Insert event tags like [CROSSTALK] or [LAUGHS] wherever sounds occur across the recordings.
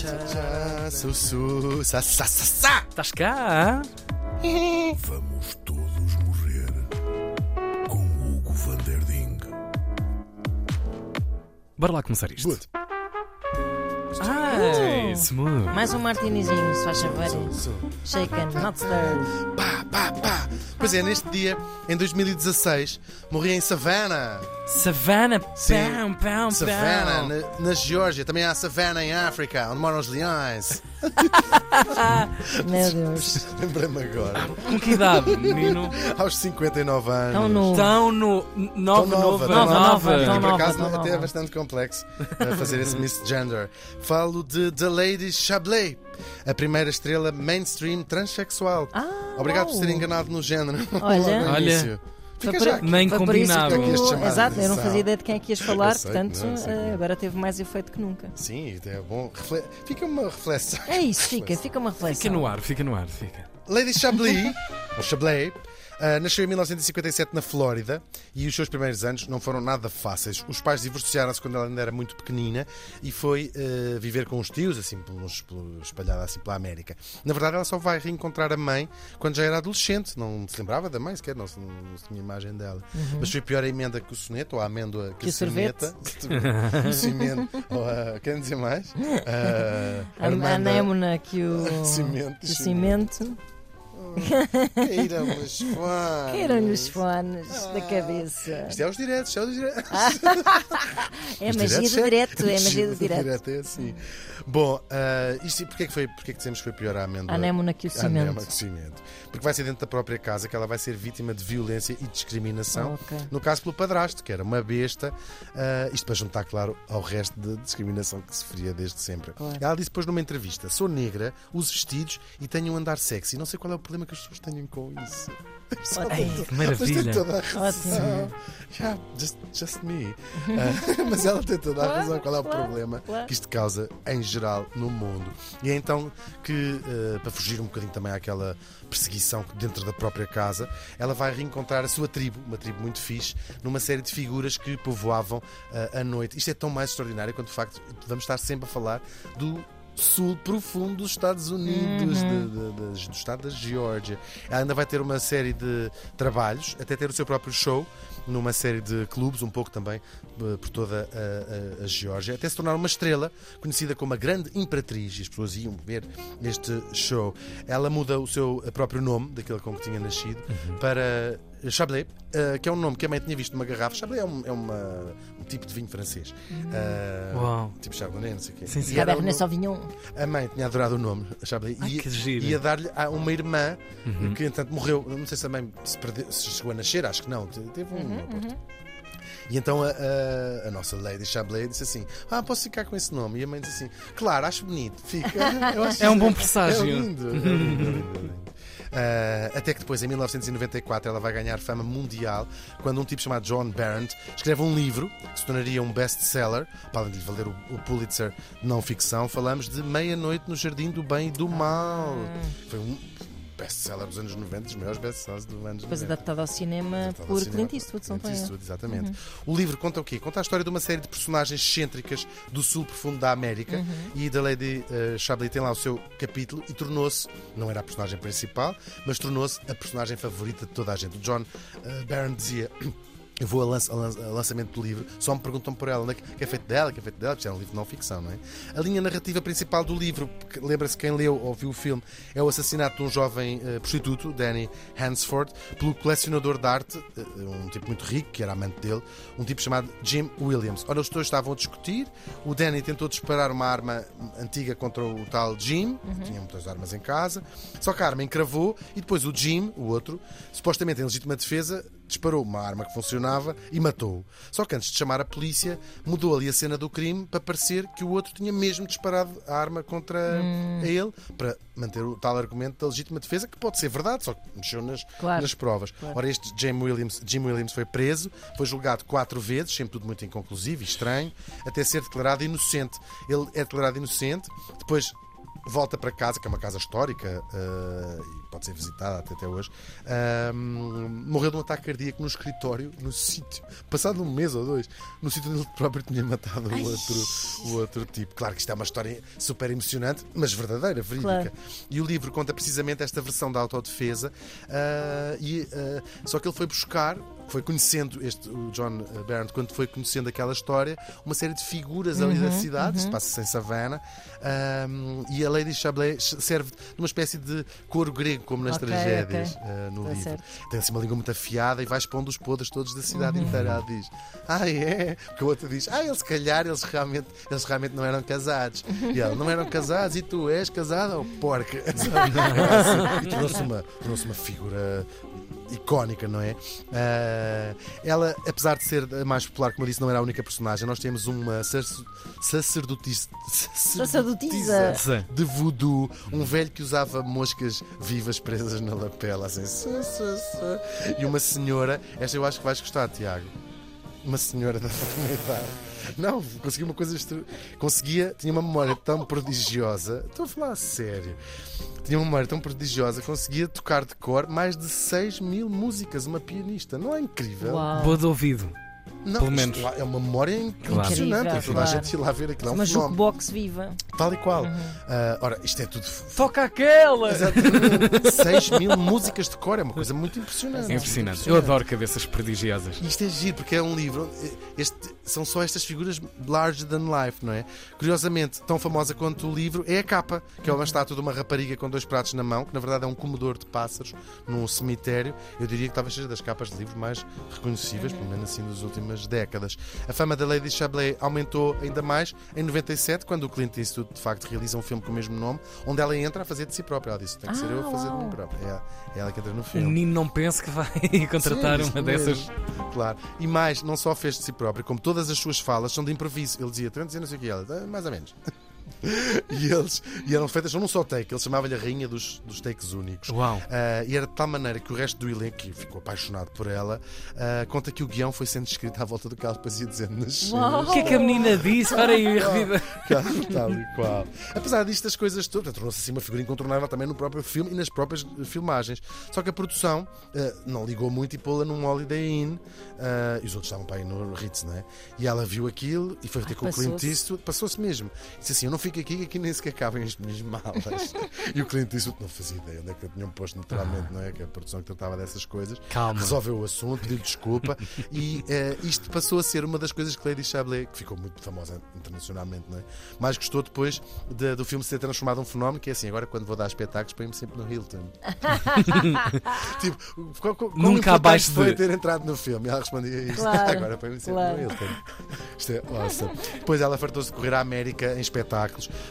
Tchá, sussu, sa, sa, sa, sa. Estás cá? [LAUGHS] Vamos todos morrer com Hugo van der Ding. Bora lá começar isto. Good. Smooth. Mais um martinizinho, se faz favor. Shaken, not stirred. Pá, pá, pá. Pois é, neste dia, em 2016, morri em Savannah. Savannah, Sim. pão, pão, Savannah, pão. na, na Geórgia. Também há Savannah em África, onde moram os leões. [LAUGHS] Meu Deus. Lembrei-me agora. Com que idade, menino? Aos 59 anos. Tão novo. Tão no... Nova, Tão nova, nova, tão nova, nova. tão Por acaso tão até é bastante complexo uh, fazer esse misgender. Falo de The Lady Chablé, a primeira estrela mainstream transexual. Ah, Obrigado por uau. ser enganado no género. Olha. [LAUGHS] Logo no Olha. início. Foi Fica por- já aqui. Nem Foi por isso combinado. que Que ias eu- chamar a Exato, eu não fazia ideia de quem é que ias falar, sei, portanto, não, sei. eh, agora teve mais efeito que nunca. Sim, é bom. Refle- Fica uma reflexão. É isso, fica, fica uma reflexão. Fica no ar, fica no ar, fica. Lady Chablis, ou Chablé, ah, nasceu em 1957 na Flórida e os seus primeiros anos não foram nada fáceis. Os pais divorciaram-se quando ela ainda era muito pequenina e foi ah, viver com os tios, assim, pelos, pelo- espalhada assim pela América. Na verdade, ela só vai reencontrar a mãe quando já era adolescente. Não se lembrava da mãe sequer, não, não se tinha imagem dela. Mas foi pior a emenda que o soneto, ou a amêndoa que, Que a soneta. o cimento, [LAUGHS] ou a. Querem dizer mais? Ah, A, anémona que o, [LAUGHS] Cimento, que o cimento. Caíram os fones. Caíram-lhe os fones da cabeça. Isto é os diretos, é os diretos. [LAUGHS] É Os magia diretos [LAUGHS] do direto, é magia do direto. é assim. Bom, ah, isto, porquê, que foi, porquê que dizemos que foi pior a amêndoa? A anémona que o cimento. que o cimento. Porque vai ser dentro da própria casa que ela vai ser vítima de violência e discriminação. Ok. No caso pelo padrasto, que era uma besta, ah, isto para juntar, claro, ao resto de discriminação que sofria desde sempre. Claro. Ela disse depois numa entrevista: sou negra, uso vestidos e tenho um andar sexy. Não sei qual é o problema que as pessoas tenham com isso. Só Ai, tem- que mas tem maravilha. toda a razão. Yeah, just, just me. Ah, [LAUGHS] mas ela tem toda a razão. Qual é o problema que isto causa em geral no mundo? E é então que, ah, para fugir um bocadinho também àquela perseguição dentro da própria casa, ela vai reencontrar a sua tribo, uma tribo muito fixe, numa série de figuras que povoavam ah, a noite. Isto é tão mais extraordinário quanto o facto de vamos estar sempre a falar do sul profundo dos Estados Unidos, Uhum. de- de- de- do estado da Geórgia. Ela ainda vai ter uma série de trabalhos, até ter o seu próprio show, numa série de clubes, um pouco também eh, por toda a, a- a Geórgia, até se tornar uma estrela, conhecida como a Grande Imperatriz, e as pessoas iam ver este show. Ela muda o seu próprio nome, daquele com que tinha nascido, para Chablé, eh, que é um nome que a mãe tinha visto numa garrafa. Chablé é, um, é uma- um tipo de vinho francês. Eh, Uau. Tipo Chardonnay, não sei o quê. Sim, sim. E Cabernet Sauvignon. a mãe tinha adorado o nome, Chablé, Ai, e que giro. ia dar-lhe a uma irmã Uhum. que, entretanto, morreu. Não sei se a mãe se, perdeu- se chegou a nascer, acho que não. te- Teve um aborto. E então a, a- a nossa Lady Chablé disse assim: Ah, posso ficar com esse nome? E a mãe disse assim: Claro, acho bonito, fica. [LAUGHS] Acho É um bom presságio. É lindo. é lindo, é lindo, é lindo. Ah, até que depois, em 1994, ela vai ganhar fama mundial quando um tipo chamado John Barrett escreve um livro que se tornaria um best-seller, para além de lhe valer o, o Pulitzer de não ficção. Falamos de Meia-Noite no Jardim do Bem e do Mal. Foi um best-seller dos anos 90, dos maiores best-sellers dos anos Depois 90. adaptado ao cinema Adaptado ao por cinema. Clint Eastwood, são Clint Eastwood, exatamente. O livro conta o quê? Conta a história de uma série de personagens excêntricas do sul profundo da América e da Lady uh, Chablis tem lá o seu capítulo e tornou-se, não era a personagem principal, mas tornou-se a personagem favorita de toda a gente. O John uh, Barron dizia. Eu vou ao, lança- ao lançamento do livro, só me perguntam por ela, né? que é feito dela, que é feito dela, porque é um livro de não ficção, não é? A linha narrativa principal do livro, que lembra-se quem leu ou viu o filme, é o assassinato de um jovem eh, prostituto, Danny Hansford, pelo colecionador de arte, eh, um tipo muito rico, que era amante dele, um tipo chamado Jim Williams. Ora, os dois estavam a discutir, o Danny tentou disparar uma arma antiga contra o tal Jim, que tinha muitas armas em casa, só que a arma encravou e depois o Jim, o outro, supostamente em legítima defesa, disparou uma arma que funcionava e matou-o. Só que antes de chamar a polícia, mudou ali a cena do crime para parecer que o outro tinha mesmo disparado a arma contra ele, para manter o tal argumento da legítima defesa, que pode ser verdade, só que mexeu nas, Claro. nas provas. Claro. Ora, este Jim Williams, Jim Williams foi preso, foi julgado quatro vezes, sempre tudo muito inconclusivo e estranho, até ser declarado inocente. Ele é declarado inocente, depois volta para casa, que é uma casa histórica, eh, pode ser visitada até, até hoje, ahm, morreu de um ataque cardíaco no escritório, no sítio, passado um mês ou dois, no sítio onde ele próprio tinha matado o outro, o outro tipo. Claro que isto é uma história super emocionante, mas verdadeira, verídica. Claro. E o livro conta precisamente esta versão da autodefesa, ah, e, ah, só que ele foi buscar foi conhecendo este, o John Barrett, quando foi conhecendo aquela história, uma série de figuras ali Uhum, da cidade, isto passa-se em Savannah, ahm, e a Lady Chablet serve de uma espécie de coro grego, como nas Ok, tragédias ok. ah, no Tá livro. certo. Tem assim uma língua muito afiada e vai expondo os podres todos da cidade Uhum. inteira. Ela diz: Ah, é? Porque a outra diz: Ah, eles se calhar eles realmente, eles realmente não eram casados. E ela: Não eram casados e tu és casada ou porca? Assim, e tornou-se uma, tornou uma figura icónica, não é? Ah, ela, apesar de ser a mais popular, como eu disse, não era a única personagem. Nós temos uma sacer- sacerdotisa, Sacerdotisa. Sim. de voodoo, um velho que usava moscas vivas presas na lapela, assim, su, su, su. e uma senhora, esta eu acho que vais gostar, Tiago. Uma senhora da [LAUGHS] minha idade. Não, conseguia uma coisa extra... Conseguia, tinha uma memória tão prodigiosa. Estou a falar a sério. Tinha uma memória tão prodigiosa, conseguia tocar de cor mais de 6 mil músicas, uma pianista. Não é incrível? Uau. Boa de ouvido. Não, Pelo menos. lá é uma memória impressionante. Incrível, Toda a claro. gente ia lá ver aquilo. É um Uma fenómeno. jukebox viva. Tal e qual. Uhum. Ah, ora, isto é tudo Toca aquela! Exatamente. [LAUGHS] 6 mil músicas de cor é uma coisa muito impressionante. É impressionante. Eu adoro cabeças prodigiosas. Isto é giro, porque é um livro. Este, são só estas figuras larger than life, não é? Curiosamente, tão famosa quanto o livro é a capa, que é uma estátua de uma rapariga com dois pratos na mão, que na verdade é um comedor de pássaros num cemitério. Eu diria que talvez seja das capas de livros mais reconhecíveis, pelo menos assim, das últimas décadas. A fama da Lady Chablet aumentou ainda mais em 97, quando o Clint Eastwood de facto realiza um filme com o mesmo nome, onde ela entra a fazer de si própria. Ela disse: tem que ser Ah, eu a fazer de mim própria. É, é ela que entra no O filme. menino não pensa que vai [LAUGHS] contratar Sim, uma mesmo. dessas. Claro. E mais, não só fez de si próprio, como todas as suas falas são de improviso. Ele dizia, tu não sei o que "Ah, mais ou menos. [LAUGHS] e eles e eram feitas num só take, ele chamava-lhe a rainha dos, dos takes únicos. Uau. Ah, e era de tal maneira que o resto do elenco, que ficou apaixonado por ela, ah, conta que o guião foi sendo escrito à volta do ela depois ia dizendo nas Uau. [LAUGHS] O que é que a menina disse? Para aí, revida. Tal e qual. Apesar disto, as coisas todas, tornou-se assim uma figura incontornável também no próprio filme e nas próprias filmagens. Só que a produção eh, não ligou muito e pô-la num Holiday Inn e os outros estavam para aí no Ritz, não é? E ela viu aquilo e foi ter Ai, com o Clint passou-se. Eastwood, passou-se mesmo. Disse assim: Eu não fico aqui, que aqui nem sequer cabem as minhas malas. [LAUGHS] e o Clint Eastwood não fazia ideia onde é que eu tinham posto naturalmente, não é? Que a produção que tratava dessas coisas Calma. resolveu o assunto, pediu desculpa [LAUGHS] e eh, isto passou a ser uma das coisas que Lady Chablet, que ficou muito famosa internacionalmente, não é? mais gostou depois de- do filme se ter transformado num fenómeno, que é assim, agora quando vou dar espetáculos põe-me sempre no Hilton. [LAUGHS] tipo, qual, qual, Nunca abaixo foi de- ter entrado no filme. E ela respondia isto, Claro, agora põe-me sempre claro. no Hilton. Isto é awesome. Depois ela fartou-se de correr à América em espetáculos,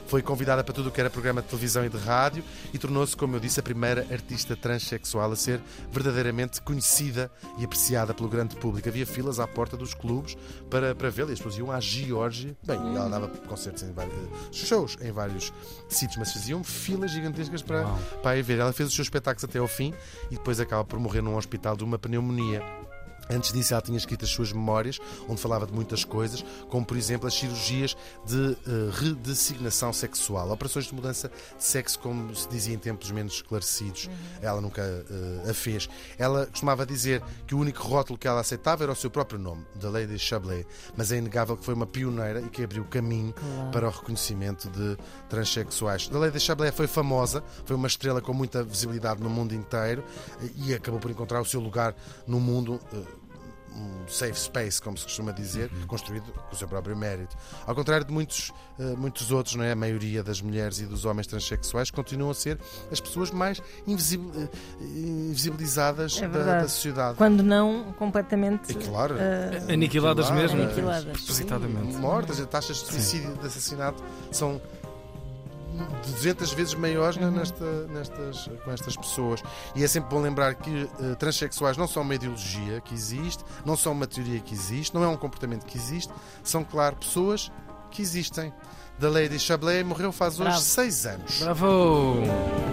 foi convidada para tudo o que era programa de televisão e de rádio e tornou-se, como eu disse, a primeira artista transexual a ser verdadeiramente conhecida e apreciada pelo grande público. Havia filas à porta dos clubes para, para vê-la e as pessoas iam à Geórgia. Bem, ela dava concertos em vários shows em vários sítios, mas faziam filas gigantescas para, Uau. para a ir ver. Ela fez os seus espetáculos até ao fim e depois acaba por morrer num hospital de uma pneumonia. Antes disso, ela tinha escrito as suas memórias, onde falava de muitas coisas, como por exemplo as cirurgias de eh, redesignação sexual, operações de mudança de sexo, como se dizia em tempos menos esclarecidos. Ela nunca eh, a fez. Ela costumava dizer que o único rótulo que ela aceitava era o seu próprio nome, da Lady Chablet, mas é inegável que foi uma pioneira e que abriu caminho Claro. para o reconhecimento de transexuais. A Lady Chablet foi famosa, foi uma estrela com muita visibilidade no mundo inteiro e acabou por encontrar o seu lugar no mundo. eh, um safe space, como se costuma dizer, construído com o seu próprio mérito. Ao contrário de muitos, eh, muitos outros, não é? a maioria das mulheres e dos homens transexuais continuam a ser as pessoas mais invisibil- eh, invisibilizadas É da, da sociedade. Quando não completamente. E claro, eh, Aniquiladas mesmo. Aniquiladas. Propositadamente. mortas, as taxas de suicídio e de assassinato são 200 vezes maiores na- nesta, nestas, com estas pessoas. E é sempre bom lembrar que eh, transexuais não são uma ideologia que existe, não são uma teoria que existe, não é um comportamento que existe, são, claro, pessoas que existem. Da Lady Chablet morreu faz hoje Bravo. seis anos. Bravo!